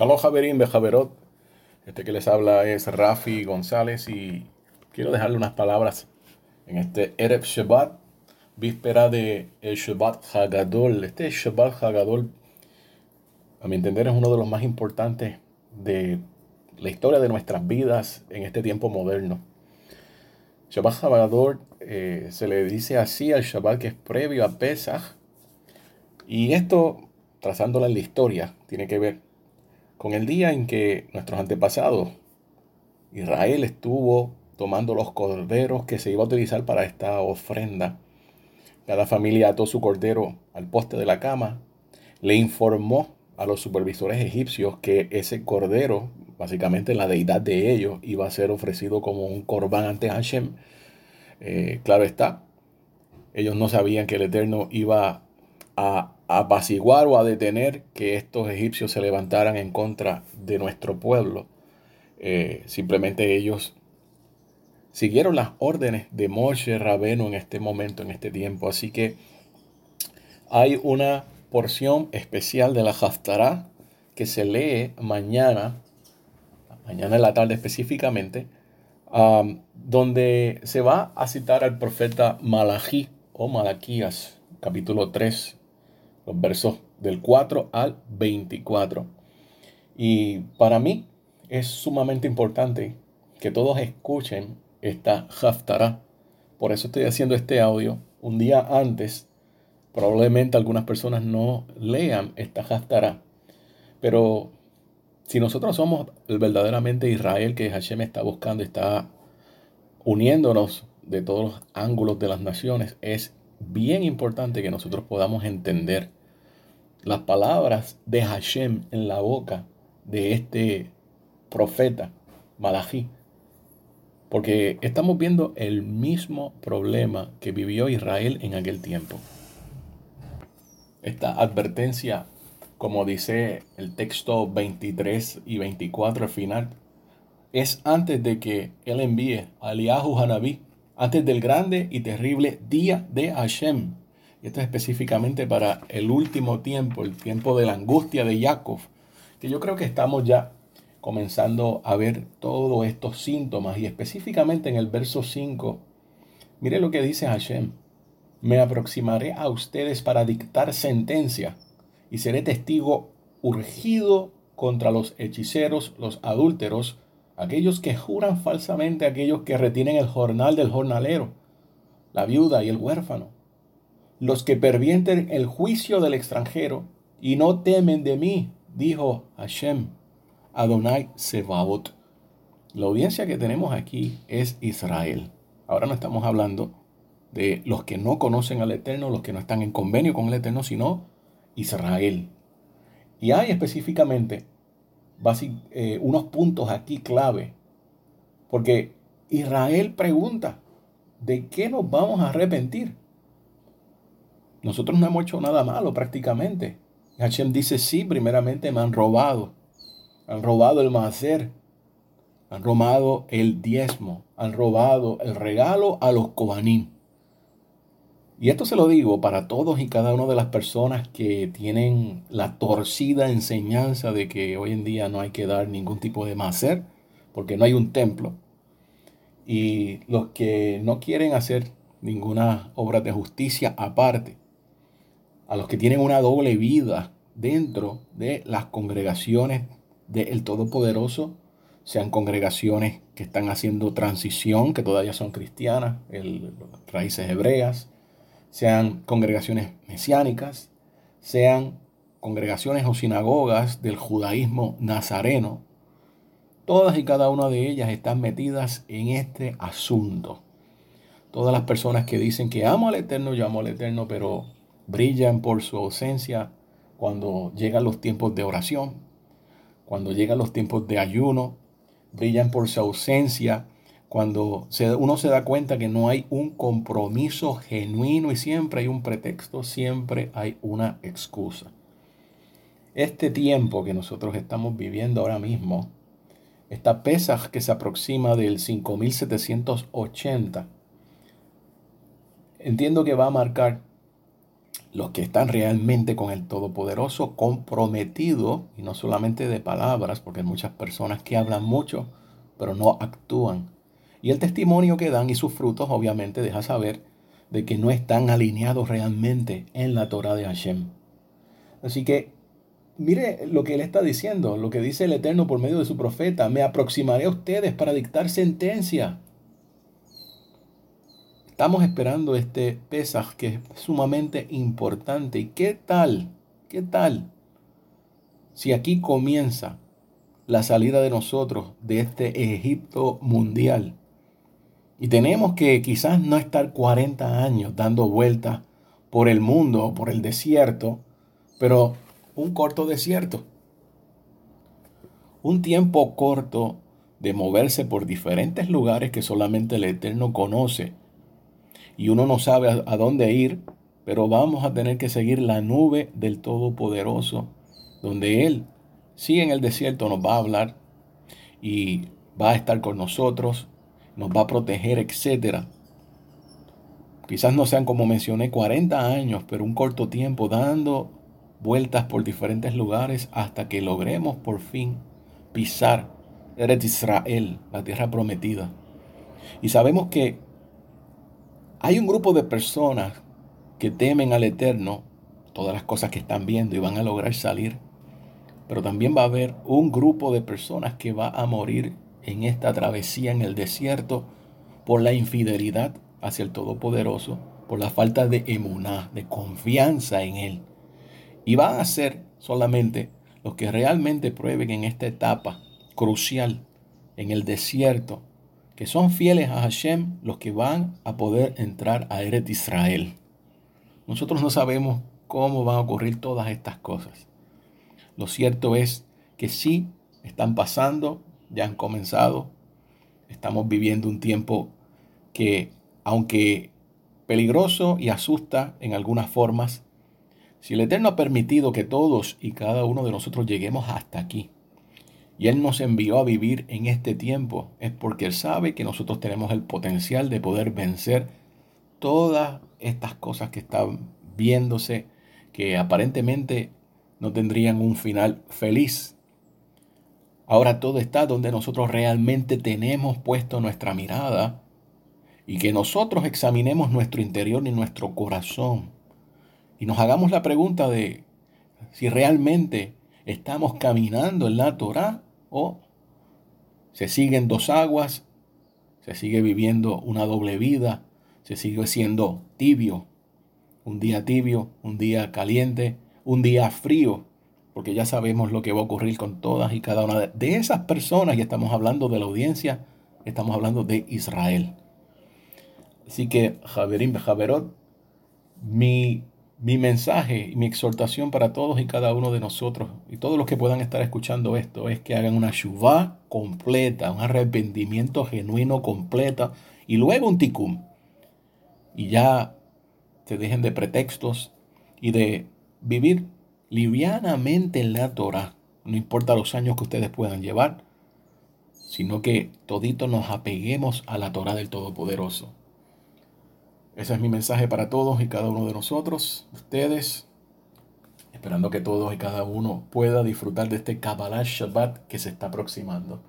Shalom Javerín Bejaverot. Este que les habla es Rafi González y quiero dejarle unas palabras en este Erev Shabbat, víspera de el Shabbat Hagadol. Este Shabbat Hagadol, a mi entender, es uno de los más importantes de la historia de nuestras vidas en este tiempo moderno. Shabbat Hagadol eh, se le dice así al Shabbat que es previo a Pesach y esto, trazándola en la historia, tiene que ver con el día en que nuestros antepasados, Israel estuvo tomando los corderos que se iba a utilizar para esta ofrenda. Cada familia ató su cordero al poste de la cama, le informó a los supervisores egipcios que ese cordero, básicamente la deidad de ellos, iba a ser ofrecido como un corbán ante Hashem. Eh, claro está, ellos no sabían que el Eterno iba a apaciguar o a detener que estos egipcios se levantaran en contra de nuestro pueblo. Eh, simplemente ellos siguieron las órdenes de Moshe Rabeno en este momento, en este tiempo. Así que hay una porción especial de la Haftarah que se lee mañana, mañana en la tarde específicamente, donde se va a citar al profeta Malají o Malaquías, capítulo 3, los versos del 4 al 24. Y para mí es sumamente importante que todos escuchen esta Haftarah. Por eso estoy haciendo este audio un día antes. Probablemente algunas personas no lean esta Haftarah. Pero si nosotros somos verdaderamente Israel que Hashem está buscando, está uniéndonos de todos los ángulos de las naciones, es bien importante que nosotros podamos entender las palabras de Hashem en la boca de este profeta, Malachi. Porque estamos viendo el mismo problema que vivió Israel en aquel tiempo. Esta advertencia, como dice el texto 23 y 24 al final, es antes de que él envíe a Eliahu Hanabí antes del grande y terrible día de Hashem. Y esto es específicamente para el último tiempo, el tiempo de la angustia de Jacob, que yo creo que estamos ya comenzando a ver todos estos síntomas. Y específicamente en el verso 5, mire lo que dice Hashem, me aproximaré a ustedes para dictar sentencia y seré testigo urgido contra los hechiceros, los adúlteros, aquellos que juran falsamente, aquellos que retienen el jornal del jornalero, la viuda y el huérfano, los que pervienten el juicio del extranjero y no temen de mí, dijo Hashem, Adonai Sebaot. La audiencia que tenemos aquí es Israel. Ahora no estamos hablando de los que no conocen al Eterno, los que no están en convenio con el Eterno, sino Israel. Y hay específicamente eh, unos puntos aquí clave. Porque Israel pregunta, ¿de qué nos vamos a arrepentir? Nosotros no hemos hecho nada malo prácticamente. Hashem dice, sí, primeramente me han robado. Han robado el macer. Han robado el diezmo. Han robado el regalo a los cobanín. Y esto se lo digo para todos y cada una de las personas que tienen la torcida enseñanza de que hoy en día no hay que dar ningún tipo de macer porque no hay un templo. Y los que no quieren hacer ninguna obra de justicia aparte. A los que tienen una doble vida dentro de las congregaciones del Todopoderoso, sean congregaciones que están haciendo transición, que todavía son cristianas, el, raíces hebreas, sean congregaciones mesiánicas, sean congregaciones o sinagogas del judaísmo nazareno, todas y cada una de ellas están metidas en este asunto. Todas las personas que dicen que amo al Eterno, yo amo al Eterno, pero brillan por su ausencia cuando llegan los tiempos de oración, cuando llegan los tiempos de ayuno, brillan por su ausencia cuando uno se da cuenta que no hay un compromiso genuino y siempre hay un pretexto, siempre hay una excusa. Este tiempo que nosotros estamos viviendo ahora mismo, esta pesa que se aproxima del 5780, entiendo que va a marcar los que están realmente con el Todopoderoso comprometidos, y no solamente de palabras, porque hay muchas personas que hablan mucho, pero no actúan. Y el testimonio que dan y sus frutos obviamente deja saber de que no están alineados realmente en la Torah de Hashem. Así que mire lo que él está diciendo, lo que dice el Eterno por medio de su profeta, me aproximaré a ustedes para dictar sentencia. Estamos esperando este Pesaj que es sumamente importante. ¿Y qué tal? ¿Qué tal? Si aquí comienza la salida de nosotros de este Egipto mundial. Y tenemos que quizás no estar 40 años dando vueltas por el mundo por el desierto, pero un corto desierto. Un tiempo corto de moverse por diferentes lugares que solamente el Eterno conoce y uno no sabe a, dónde ir, pero vamos a tener que seguir la nube del Todopoderoso, donde Él, sí en el desierto, nos va a hablar y va a estar con nosotros, nos va a proteger, etc. Quizás no sean como mencioné 40 años, pero un corto tiempo dando vueltas por diferentes lugares hasta que logremos por fin pisar Eretz Israel, la tierra prometida. Y sabemos que hay un grupo de personas que temen al Eterno, todas las cosas que están viendo y van a lograr salir. Pero también va a haber un grupo de personas que va a morir en esta travesía en el desierto por la infidelidad hacia el Todopoderoso, por la falta de emuná, de confianza en Él. Y van a ser solamente los que realmente prueben en esta etapa crucial, en el desierto, que son fieles a Hashem los que van a poder entrar a Eret Israel. Nosotros no sabemos cómo van a ocurrir todas estas cosas. Lo cierto es que sí están pasando, ya han comenzado. Estamos viviendo un tiempo que, aunque peligroso y asusta en algunas formas, si el Eterno ha permitido que todos y cada uno de nosotros lleguemos hasta aquí, y Él nos envió a vivir en este tiempo, es porque Él sabe que nosotros tenemos el potencial de poder vencer todas estas cosas que están viéndose, que aparentemente no tendrían un final feliz. Ahora todo está donde nosotros realmente tenemos puesto nuestra mirada y que nosotros examinemos nuestro interior y nuestro corazón y nos hagamos la pregunta de si realmente estamos caminando en la Torah o se siguen dos aguas, se sigue viviendo una doble vida, se sigue siendo tibio, un día tibio, un día caliente, un día frío, porque ya sabemos lo que va a ocurrir con todas y cada una de esas personas, y estamos hablando de la audiencia, estamos hablando de Israel. Así que, Javerín Javerot, mi mi mensaje y mi exhortación para todos y cada uno de nosotros y todos los que puedan estar escuchando esto es que hagan una shuvá completa, un arrepentimiento genuino completa y luego un tikkun. Y ya se dejen de pretextos y de vivir livianamente en la Torah. No importa los años que ustedes puedan llevar, sino que todito nos apeguemos a la Torah del Todopoderoso. Ese es mi mensaje para todos y cada uno de nosotros, ustedes, esperando que todos y cada uno pueda disfrutar de este Kabbalah Shabbat que se está aproximando.